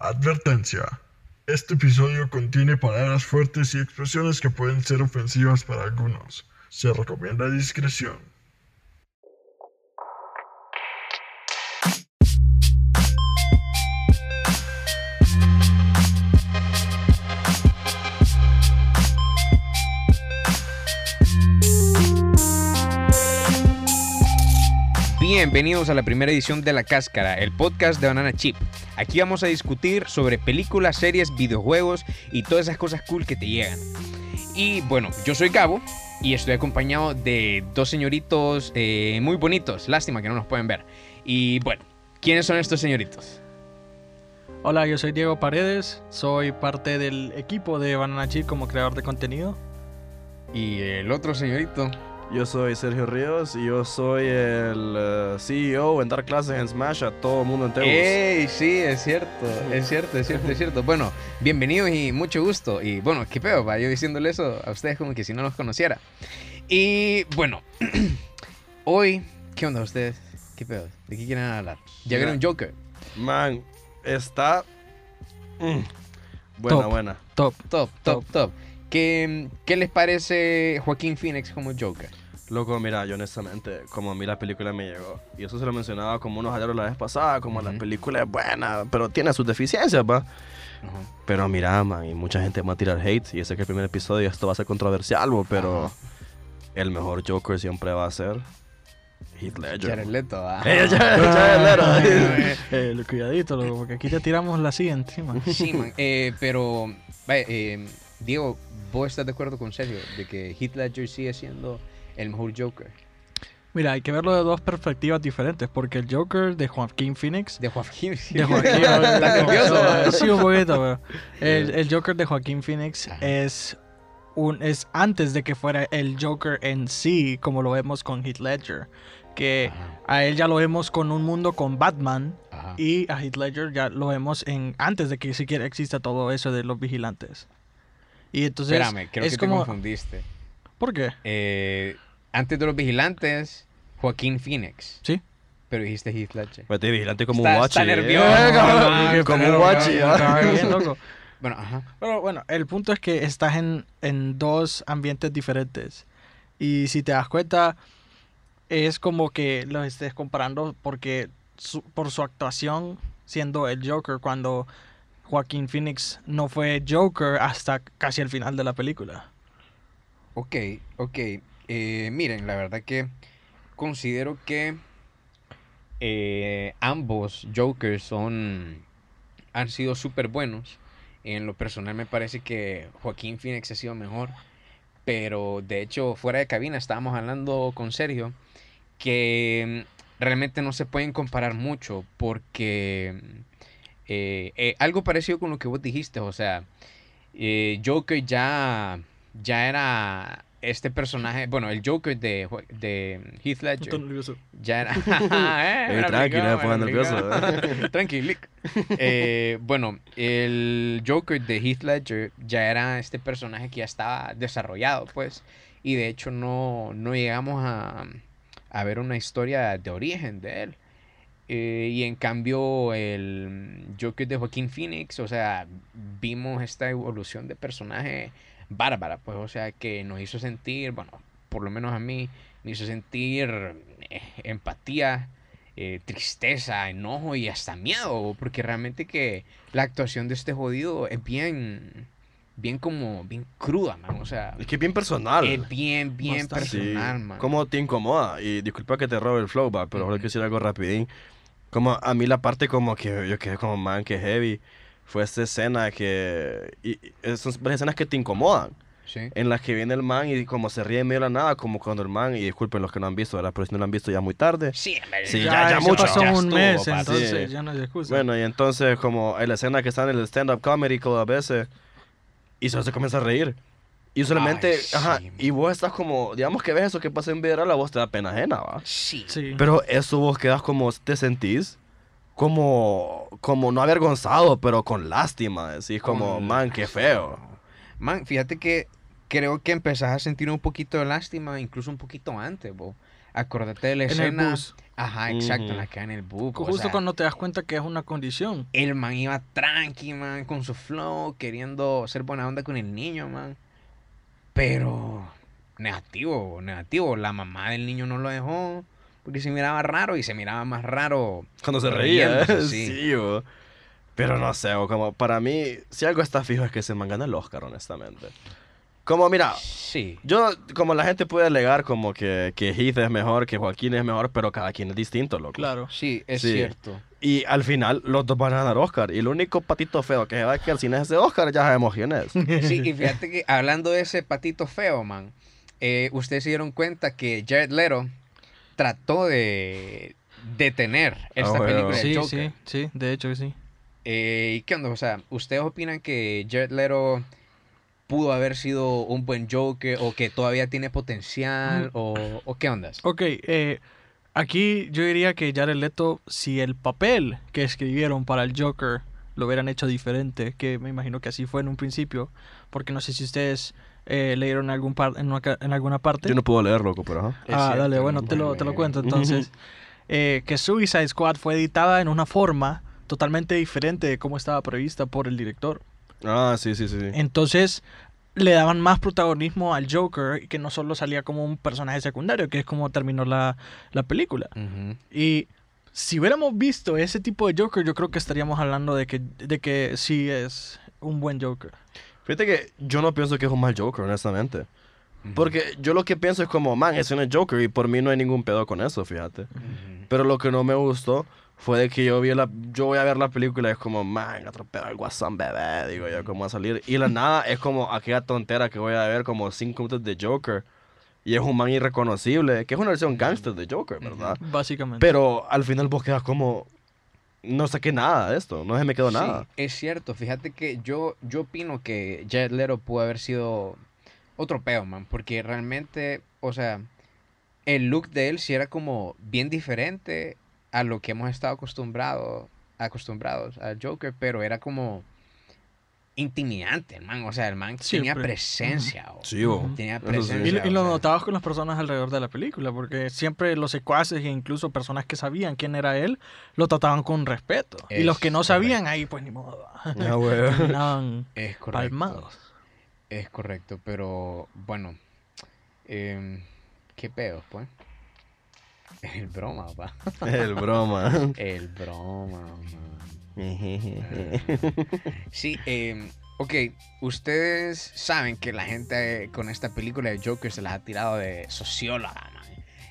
Advertencia. Este episodio contiene palabras fuertes y expresiones que pueden ser ofensivas para algunos. Se recomienda discreción. Bienvenidos a la primera edición de La Cáscara, el podcast de Banana Chip. Aquí vamos a discutir sobre películas, series, videojuegos y todas esas cosas cool que te llegan. Y bueno, yo soy Gabo y estoy acompañado de dos señoritos eh, muy bonitos. Lástima que no nos pueden ver. Y bueno, ¿quiénes son estos señoritos? Hola, yo soy Diego Paredes, soy parte del equipo de Banana Chip como creador de contenido. Y el otro señorito. Yo soy Sergio Ríos y yo soy el eh, CEO en dar clases en Smash a todo el mundo entero. ¡Ey! Sí, es cierto, es cierto, es cierto, es cierto. Bueno, bienvenidos y mucho gusto. Y bueno, qué pedo, va yo diciéndole eso a ustedes como que si no los conociera. Y bueno, hoy, ¿qué onda ustedes? ¿Qué pedo? ¿De qué quieren hablar? ¿Ya vieron Joker? Man, está... mm, buena, Top. buena. Top. Top, top, top. ¿Qué, ¿Qué les parece Joaquín Phoenix como Joker? Loco, mira, yo honestamente, como a mí la película me llegó, y eso se lo mencionaba como unos ayeros la vez pasada, como la Ujú. película es buena, pero tiene sus deficiencias, va. Ajá. Pero mira, man, y mucha gente va a tirar hate, y sé que el primer episodio esto va a ser controversial, bo, pero Ajá. el mejor Joker siempre va a ser Heath Ledger. Jared Leto, ah. Eh, Jared- Jared Ay, Leto. ay, Eh, lo- cuidadito, loco, porque aquí te tiramos la silla encima. Sí, man. Eh, pero, eh, Diego, ¿vos estás de acuerdo con Sergio de que Heath Ledger sigue siendo el mejor Joker? Mira, hay que verlo de dos perspectivas diferentes, porque el Joker de Joaquín Phoenix... De Joaquín. De Joaquín, ¿Estás nervioso? Sí, un poquito, pero el, el Joker de Joaquín Phoenix es un es antes de que fuera el Joker en sí, como lo vemos con Heath Ledger, que Ajá, a él ya lo vemos con un mundo con Batman ajá. y a Heath Ledger ya lo vemos en antes de que siquiera exista todo eso de los vigilantes. Y entonces Espérame, creo es que como te confundiste. ¿Por qué? Eh, antes de los vigilantes, Joaquín Phoenix. Sí. Pero dijiste Heath Ledger. Te vigilante como Está- un guachi. está eh. nervioso. como- como un Pero, guachi, ¿ah? loco. Bueno, ajá. Pero bueno, el punto es que estás en, en dos ambientes diferentes. Y si te das cuenta, es como que los estés comparando porque su- por su actuación siendo el Joker cuando Joaquín Phoenix no fue Joker hasta casi el final de la película. Ok, ok. Eh, miren, la verdad que considero que eh, ambos Jokers son han sido súper buenos. En lo personal me parece que Joaquín Phoenix ha sido mejor. Pero de hecho, fuera de cabina estábamos hablando con Sergio que mm, realmente no se pueden comparar mucho porque mm, eh, eh, algo parecido con lo que vos dijiste, o sea, eh, Joker ya, ya era este personaje, bueno, el Joker de, Heath Ledger ya era... Eh, tranqui, no nervioso. Tranquilic. Eh, bueno, el Joker de Heath Ledger ya era este personaje que ya estaba desarrollado, pues, y de hecho no, no llegamos a, a ver una historia de origen de él. Eh, y en cambio el Joker de Joaquín Phoenix, o sea, vimos esta evolución de personaje bárbara, pues, o sea, que nos hizo sentir, bueno, por lo menos a mí, me hizo sentir eh, empatía, eh, tristeza, enojo y hasta miedo, porque realmente que la actuación de este jodido es bien, bien como, bien cruda, man, o sea, Es que es bien personal. es bien, bien Bastante. Sí. personal, man. ¿Cómo te incomoda? Y disculpa que te robe el flow, va, pero Ujú. solo quiero decir algo rapidín. Como a mí la parte como que yo quedé como, man, que heavy, fue esta escena que... Y, y son escenas que te incomodan. Sí. En las que viene el man y como se ríe en medio de la nada, como cuando el man, y disculpen los que no han visto, ¿verdad? Pero si no lo han visto ya muy tarde. Sí, Sí, ya, ya- ya mucho, pasó ya un estuvo, mes, entonces Sí. ya no hay excusa. Bueno, y entonces como en la escena que está en el stand-up comedy club a veces, y solo se comienza a reír. Y solamente, Ay, ajá, sí, y vos estás como, digamos que ves eso que pasa en vida real, a vos te da pena ajena, ¿va? Sí. sí. Pero eso vos quedas como, te sentís como, como no avergonzado, pero con lástima. Decís como, Con man, qué feo. Man, fíjate que creo que empezás a sentir un poquito de lástima, incluso un poquito antes, bo. acordate de la En el escena. bus. Ajá, exacto, en la que en el bus. o Justo sea, cuando te das cuenta que es una condición. El man iba tranqui, man, con su flow, queriendo ser buena onda con el niño, man. Pero negativo, negativo. La mamá del niño no lo dejó porque se miraba raro y se miraba más raro. Cuando se reía, sí. sí, bo. Pero no sé, bo, como para mí, si algo está fijo es que se man gana el Oscar, honestamente. Como, mira, Sí. yo, como la gente puede alegar como que, que Heath es mejor, que Joaquín es mejor, pero cada quien es distinto, loco. Claro. Sí, es Sí. cierto. Y al final, los dos van a ganar Oscar. Y el único patito feo que se va a quedar sin ese Oscar, ya sabemos quién es. Sí, y fíjate que hablando de ese patito feo, man, eh, ustedes se dieron cuenta que Jared Leto trató de detener esta bueno. película de Sí, Joker. sí, sí, de hecho que sí. Eh, ¿y qué onda? O sea, ¿ustedes opinan que Jared Leto pudo haber sido un buen Joker o que todavía tiene potencial o, o qué ondas? Ok, eh, aquí yo diría que Jared Leto, si el papel que escribieron para el Joker lo hubieran hecho diferente, que me imagino que así fue en un principio, porque no sé si ustedes eh, leyeron algún par en, una ca- en alguna parte. Yo no puedo leer, loco, pero ajá. Ah, cierto, dale, bueno, no te lo, te lo leer. cuento entonces. Eh, que Suicide Squad fue editada en una forma totalmente diferente de cómo estaba prevista por el director. Ah, sí, sí. sí. Entonces le daban más protagonismo al Joker y que no solo salía como un personaje secundario, que es como terminó la, la película. Y si hubiéramos visto ese tipo de Joker, yo creo que estaríamos hablando de que, de que sí es un buen Joker. Fíjate que yo no pienso que es un mal Joker, honestamente. Porque yo lo que pienso es como, man, es un Joker y por mí no hay ningún pedo con eso, fíjate. Pero lo que no me gustó fue de que yo vi la, yo voy a ver la película y es como, man, otro pedo al guasón bebé, digo yo, cómo va a salir. Y la nada es como aquella tontera que voy a ver como cinco minutos de Joker. Y es un man irreconocible, que es una versión gangster de Joker, ¿verdad? Básicamente. Pero al final vos quedas como, no saqué nada de esto, no se me quedó Sí, nada. es cierto. Fíjate que yo, yo opino que Jared Leto pudo haber sido otro peo, man. Porque realmente, o sea, el look de él sí era como bien diferente a lo que hemos estado acostumbrados acostumbrados al Joker, pero era como intimidante, el man. O sea, el man tenía presencia. o- Sí. Tenía sí. presencia. Y, lo notabas con las personas alrededor de la película, porque siempre los secuaces e incluso personas que sabían quién era él, lo trataban con respeto. y los que no correcto. sabían, ahí pues ni modo. Ah. Terminaban Es correcto. palmados. Es correcto, pero bueno. em, ¿Qué pedo, pues? El broma, pa. El broma. El broma, man. Sí, em, ok, ustedes saben que la gente eh, con esta película de Joker se las ha tirado de socióloga, man.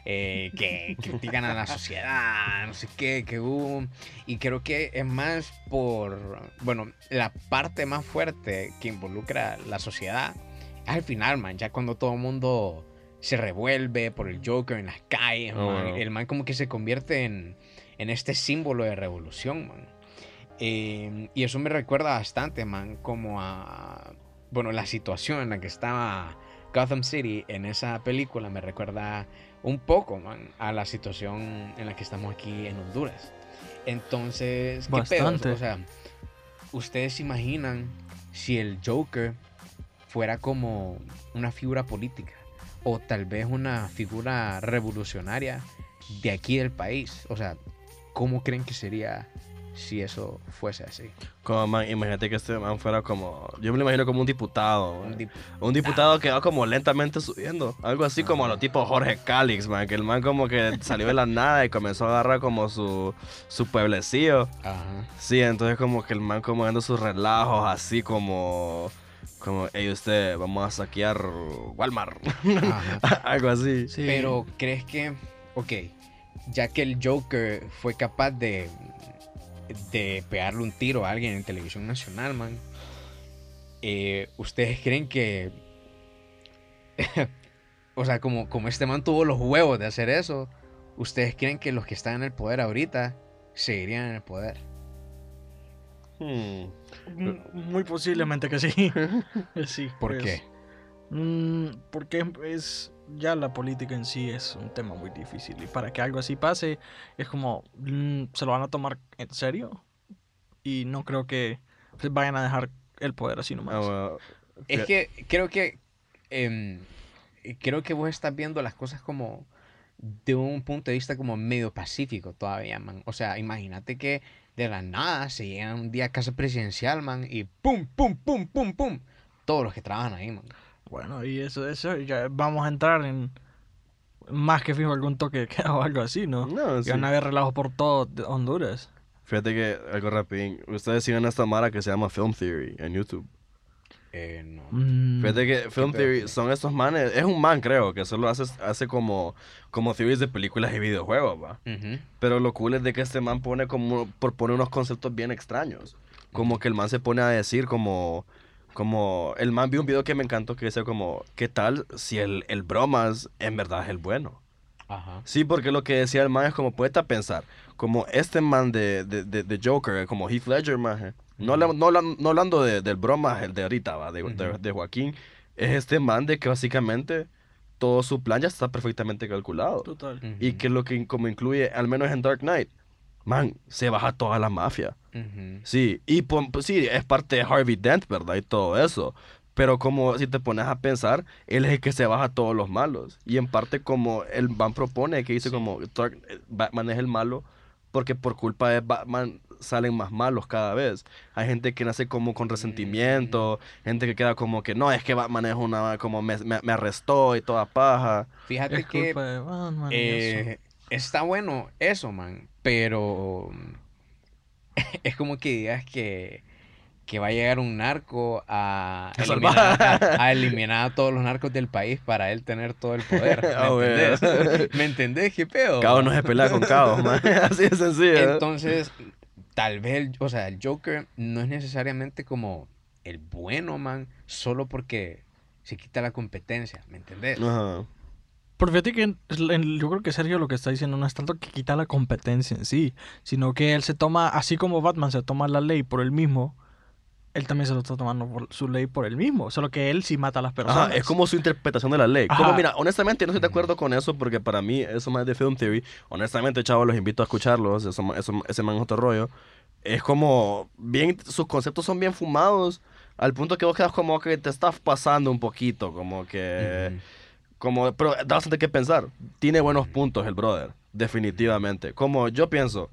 Eh, que critican a la sociedad, no sé qué, que hubo. Y creo que es más por, bueno, la parte más fuerte que involucra la sociedad es al final, man, ya cuando todo el mundo se revuelve por el Joker en las calles, Oh, man, wow. el man como que se convierte en, en este símbolo de revolución, man. Eh, y eso me recuerda bastante, man, como a, bueno, la situación en la que estaba Gotham City en esa película me recuerda un poco, man, a la situación en la que estamos aquí en Honduras. Entonces, ¿qué pedo? Bastante. O sea, ¿ustedes se imaginan si el Joker fuera como una figura política o tal vez una figura revolucionaria de aquí del país? O sea, ¿cómo creen que sería si eso fuese así? Como, man, imagínate que este man fuera como, yo me lo imagino como un diputado. Un dip- Un diputado que va como lentamente subiendo. Algo así como a lo tipo Jorge Calix, man. Que el man como que salió de la nada y comenzó a agarrar como su, su pueblecillo. Ajá. Sí, entonces como que el man como dando sus relajos así como... Como, hey usted, vamos a saquear Walmart. Algo así. Sí. Pero crees que, ok, ya que el Joker fue capaz de, de pegarle un tiro a alguien en televisión nacional, man, eh, ¿ustedes creen que, o sea, como, como este man tuvo los huevos de hacer eso, ¿ustedes creen que los que están en el poder ahorita seguirían en el poder? Hmm. Mm, Muy posiblemente que sí. sí. ¿Por pues, qué? mm, porque es ya la política en sí es un tema muy difícil y para que algo así pase es como mm, se lo van a tomar en serio y no creo que se vayan a dejar el poder así nomás. Ah. Es que creo que em, creo que vos estás viendo las cosas como de un punto de vista como medio pacífico todavía, man. O sea, imagínate que de la nada se llega un día a casa presidencial, man, y pum, pum, pum, pum, pum. Todos los que trabajan ahí, man. Bueno, y eso, eso, ya vamos a entrar en más que fijo algún toque de queda o algo así, ¿no? No, Y sí. van a haber relajos por todo de- Honduras. Fíjate que, algo rapidín, ustedes siguen esta mara que se llama Film Theory en YouTube. Eh, no. Mm, Fíjate que Film Theory son estos manes, es un man creo, que solo hace, hace como, como theories de películas y videojuegos, va. Pero lo cool es de que este man pone como, propone unos conceptos bien extraños. Como que el man se pone a decir como, como, el man vio un video que me encantó que dice como, ¿qué tal si el, el bromas en verdad es el bueno? Ajá. Sí, porque lo que decía el man es como, puede pensar, como este man de, de, de, de Joker, como Heath Ledger, maje. No, no, hablan- no hablando de, del broma, el de ahorita, va, de, de- de Joaquín, es este man de que básicamente todo su plan ya está perfectamente calculado. Total. Y que lo que como incluye, al menos en Dark Knight, man, se baja toda la mafia. Sí, y pues, sí, es parte de Harvey Dent, ¿verdad? Y todo eso. Pero como si te pones a pensar, él es el que se baja a todos los malos. Y en parte como el Batman propone, que dice como Dark- eh, Batman es el malo, porque por culpa de Batman salen más malos cada vez. Hay gente que nace como con resentimiento, gente que queda como que no, es que Batman es una, como me, me- me arrestó y toda paja. Fíjate Es que culpa de Batman eh, está bueno eso, man. Pero es como que digas que, que va a llegar un narco a A eliminar, a- a eliminar a todos los narcos del país para él tener todo el poder. ¿Me bueno. entendés? ¿Me entendés? ¿Qué pedo? Caos no se pelea con caos, man. Así de sencillo. ¿eh? Entonces, tal vez, el- o sea, el Joker no es necesariamente como el bueno, man, solo porque se quita la competencia, ¿me entendés? Ajá. Pero fíjate que en- en- yo creo que Sergio lo que está diciendo no es tanto que quita la competencia en sí, sino que él se toma, así como Batman se toma la ley por él mismo, él también se lo está tomando por su ley por él mismo, solo que él sí mata a las personas. Ajá, es como su interpretación de la ley. Ajá. Como, mira, honestamente no estoy de acuerdo con eso porque para mí eso más de film theory. Honestamente, chavos, los invito a escucharlos. Eso, eso- ese man es otro rollo. Es como bien, sus conceptos son bien fumados al punto que vos quedas como que te estás pasando un poquito, como que, como, pero da bastante que pensar. Tiene buenos puntos el brother, definitivamente. Como yo pienso,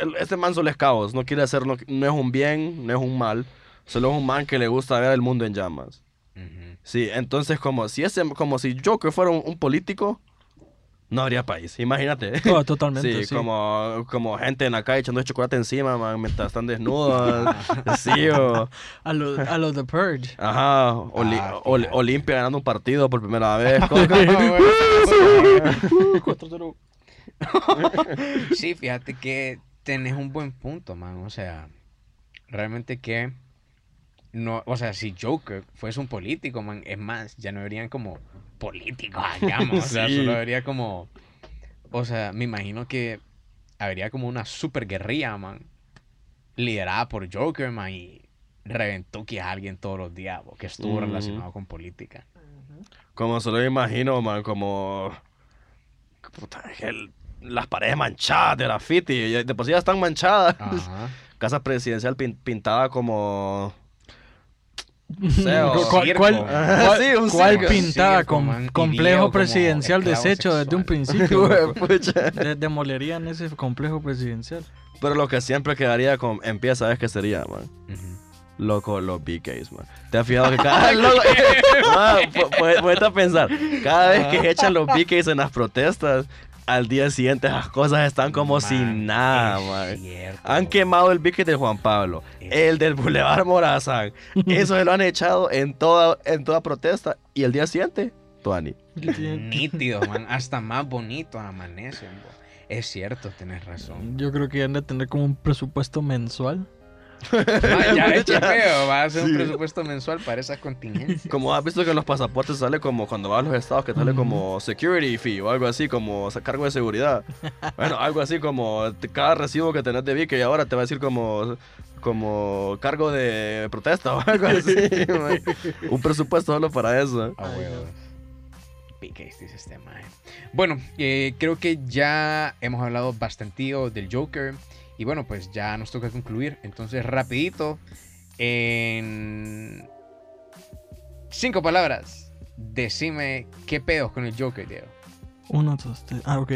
el- este man solo es caos, no quiere hacer, no, no es un bien, no es un mal, solo es un man que le gusta ver el mundo en llamas. Ujú. Sí, entonces como si ese, como si Joker fuera un, un político, no habría país, imagínate. Oh, totalmente, Sí, sí. Como, como gente en la calle echando chocolate encima, man, mientras están desnudos. sí, o, A lo, a lo The Purge. ajá, Ah, o- fíjate. Olimpia ganando un partido por primera vez. Sí, fíjate que tenés un buen punto, man. O sea, realmente que no, o sea, si Joker fuese un político, man, es más, ya no verían como políticos, digamos. O sea, solo vería como, o sea, me imagino que habría como una super guerrilla, man, liderada por Joker, man, y reventó que a alguien todos los días, bo, que estuvo relacionado con política. como se lo imagino, man, como... puta, el- las paredes manchadas de graffiti, de por sí ya están manchadas. Ajá. Casa presidencial pin- pintada como... sé, o ¿Cuál, cuál- cuál- Sí, un cuál circo. pintada Circo, con man, complejo presidencial deshecho desde un sexual. principio? De- demolerían ese complejo presidencial. Pero lo que siempre quedaría con en pie, ¿sabes qué sería, man? Ujú. Loco, los BKs, man. ¿Te has fijado que cada... Loco, man, pu- pu- ponete a pensar. Cada vez que echan los BKs en las protestas, al día siguiente esas cosas están como Man, sin nada, es man. cierto. Han quemado el BK de Juan Pablo, Es- el del Boulevard Morazán. Eso se lo han echado en toda, en toda protesta. Y el día siguiente, Tuani. Nítido, man. Hasta más bonito amanecen. Es cierto, tenés razón. Yo creo que han de tener como un presupuesto mensual. Ah, ya eche feo, va a hacer Sí. un presupuesto mensual para esas contingencias. Como has visto que en los pasaportes sale como cuando vas a los estados que sale como security fee o algo así, como cargo de seguridad. Bueno, algo así como cada recibo que tenés de BK y ahora te va a decir como como cargo de protesta o algo así. man. Un presupuesto solo para eso. A Ay, huevos. Piques, dice este man. Bueno, eh, creo que ya hemos hablado bastantío del Joker. Y bueno, pues ya nos toca concluir. Entonces, rapidito, en cinco palabras, decime qué pedos con el Joker, Diego. Uno, dos, tres. Ah, ok.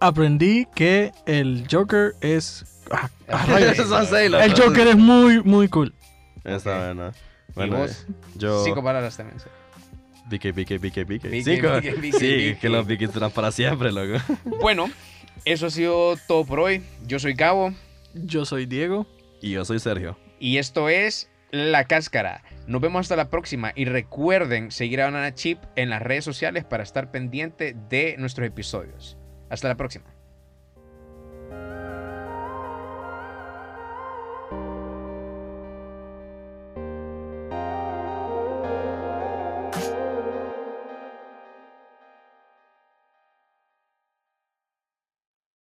Aprendí que el Joker es. ah, ah, el Joker es muy, muy cool. Está buena. ¿Y Bueno, vos? yo... Cinco palabras también. sí. BK, BK, BK, BK. BK, Cinco. BK, BK, Sí, que los BK duran para siempre, loco. Bueno, eso ha sido todo por hoy. Yo soy Gabo Yo soy Diego. Y yo soy Sergio. y esto es La Cáscara. Nos vemos hasta la próxima y recuerden seguir a Banana Chip en las redes sociales para estar pendiente de nuestros episodios. Hasta la próxima.